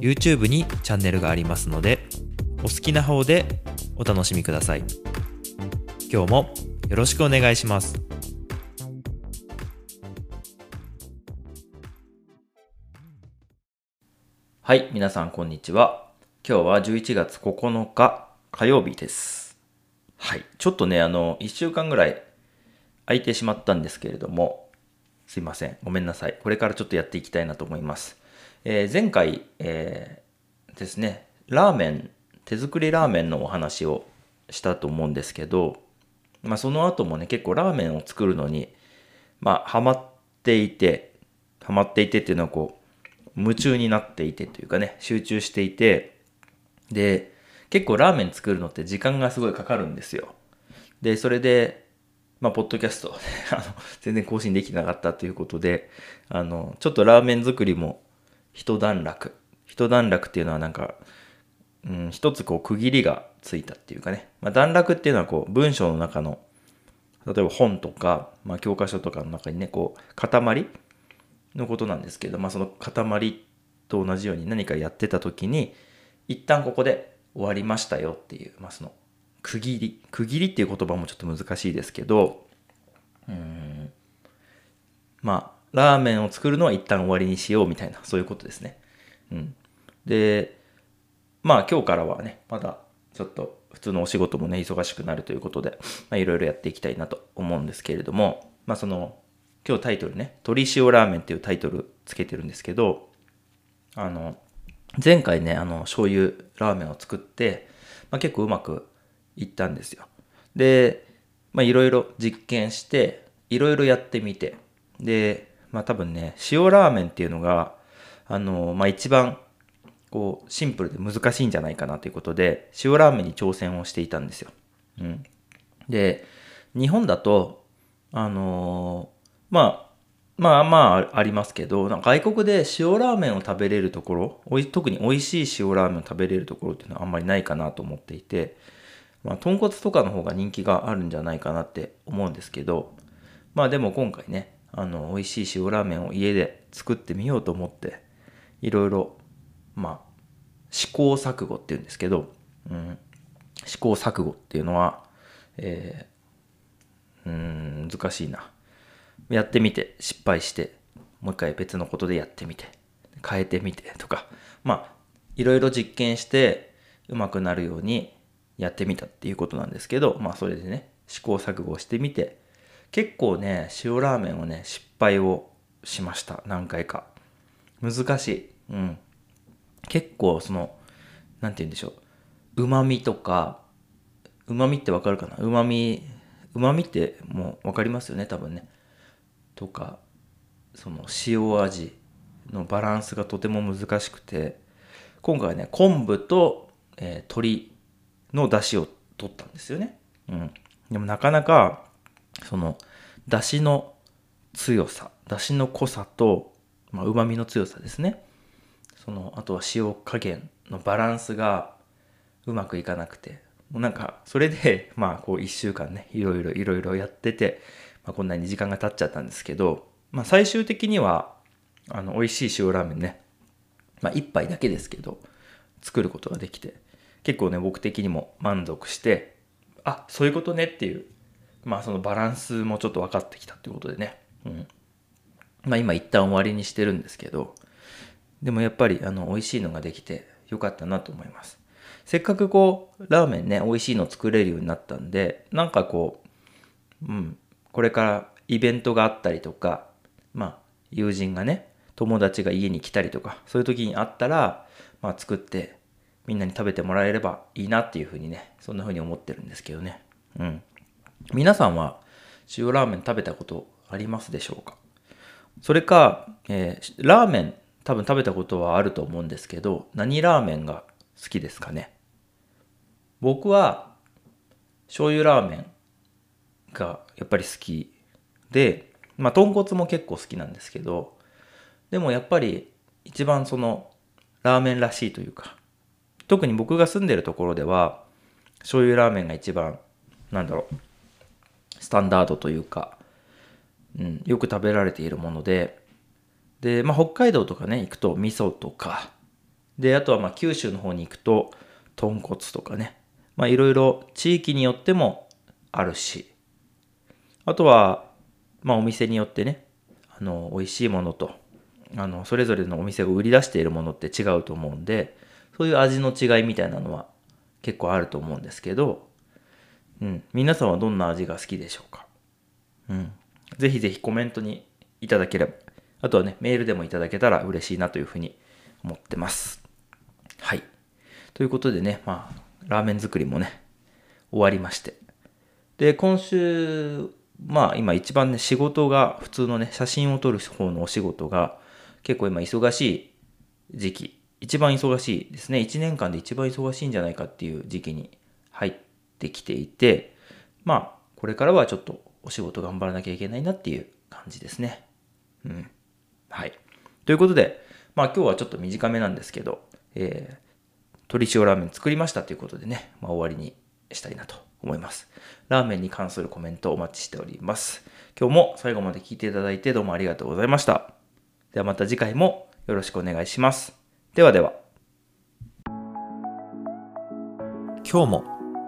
YouTube にチャンネルがありますのでお好きな方でお楽しみください。今日もよろしくお願いします。はい皆さんこんにちは。今日は11月9日火曜日です。はいちょっとねあの1週間ぐらい空いてしまったんですけれどもすいません。ごめんなさい。これからちょっとやっていきたいなと思いますえー、前回、えー、ですね、ラーメン、手作りラーメンのお話をしたと思うんですけど、まあ、その後もね、結構ラーメンを作るのに、まあ、ハマっていて、ハマっていてっていうのはこう、夢中になっていてというかね、集中していて、で、結構ラーメン作るのって時間がすごいかかるんですよ。で、それで、まあ、ポッドキャストあの、全然更新できなかったということで、あの、ちょっとラーメン作りも一段落。一段落っていうのはなんか、うん、一つこう区切りがついたっていうかね。まあ、段落っていうのはこう文章の中の、例えば本とか、まあ、教科書とかの中にね、こう、塊のことなんですけど、まあ、その塊と同じように何かやってた時に、一旦ここで終わりましたよっていう、まあ、その、区切り。区切りっていう言葉もちょっと難しいですけど、うん、まあ、ラーメンを作るのは一旦終わりにしようみたいな、そういうことですね。うん。で、まあ今日からはね、まだちょっと普通のお仕事もね、忙しくなるということで、まあいろいろやっていきたいなと思うんですけれども、まあその、今日タイトルね、鶏塩ラーメンっていうタイトルつけてるんですけど、あの、前回ね、あの、醤油ラーメンを作って、まあ結構うまくいったんですよ。で、まあいろいろ実験して、いろいろやってみて、で、まあ多分ね、塩ラーメンっていうのが、あの、まあ一番、こう、シンプルで難しいんじゃないかなということで、塩ラーメンに挑戦をしていたんですよ。うん。で、日本だと、あのー、まあ、まあまあありますけど、外国で塩ラーメンを食べれるところ、おい特に美味しい塩ラーメンを食べれるところっていうのはあんまりないかなと思っていて、まあ、豚骨とかの方が人気があるんじゃないかなって思うんですけど、まあでも今回ね、あの美味しい塩ラーメンを家で作ってみようと思っていろいろまあ試行錯誤っていうんですけど、うん、試行錯誤っていうのは、えー、うん難しいな。やってみて失敗してもう一回別のことでやってみて変えてみてとかまあいろいろ実験してうまくなるようにやってみたっていうことなんですけどまあそれでね試行錯誤してみて結構ね、塩ラーメンをね、失敗をしました。何回か。難しい。うん。結構その、なんて言うんでしょう。旨味とか、旨味ってわかるかな？旨味、旨味ってもうわかりますよね、多分ね。とか、その塩味のバランスがとても難しくて、今回はね、昆布と、えー、鶏の出汁を取ったんですよね。うん。でもなかなかその、出汁の強さ、出汁の濃さと、まあ、旨味の強さですね。その、あとは塩加減のバランスがうまくいかなくて、もうなんか、それで、まあ、こう一週間ね、いろいろいろいろやってて、まあ、こんなに時間が経っちゃったんですけど、まあ、最終的には、あの、美味しい塩ラーメンね、まあ、一杯だけですけど、作ることができて、結構ね、僕的にも満足して、あ、そういうことねっていうまあそのバランスもちょっと分かってきたっていうことでね。うん。まあ今一旦終わりにしてるんですけど、でもやっぱりあの美味しいのができてよかったなと思います。せっかくこう、ラーメンね、美味しいの作れるようになったんで、なんかこう、うん、これからイベントがあったりとか、まあ友人がね、友達が家に来たりとか、そういう時にあったら、まあ作ってみんなに食べてもらえればいいなっていうふうにね、そんなふうに思ってるんですけどね。うん。皆さんは塩ラーメン食べたことありますでしょうか？それか、えー、ラーメン多分食べたことはあると思うんですけど、何ラーメンが好きですかね？僕は、醤油ラーメンがやっぱり好きで、まあ、豚骨も結構好きなんですけど、でもやっぱり一番その、ラーメンらしいというか、特に僕が住んでるところでは、醤油ラーメンが一番、なんだろう、スタンダードというか、うん、よく食べられているもので、で、まあ、北海道とかね、行くと味噌とか、で、あとはま九州の方に行くと、豚骨とかね、まいろいろ地域によってもあるし、あとは、まあお店によってね、あの、美味しいものと、あの、それぞれのお店が売り出しているものって違うと思うんで、そういう味の違いみたいなのは結構あると思うんですけど、うん、皆さんはどんな味が好きでしょうか？うん。ぜひぜひコメントにいただければ、あとはね、メールでもいただけたら嬉しいなというふうに思ってます。はい。ということでね、まあ、ラーメン作りもね、終わりまして。で、今週、まあ今一番ね、仕事が、普通のね、写真を撮る方のお仕事が、結構今忙しい時期、一番忙しいですね。1年間で一番忙しいんじゃないかっていう時期に入ってきていて、まあ、これからはちょっとお仕事頑張らなきゃいけないなっていう感じですね。うん。はい。ということで、まあ今日はちょっと短めなんですけど、えー、鶏塩ラーメン作りましたということでね、まあ、終わりにしたいなと思います。ラーメンに関するコメントお待ちしております。今日も最後まで聞いていただいてどうもありがとうございました。ではまた次回もよろしくお願いします。ではでは。今日も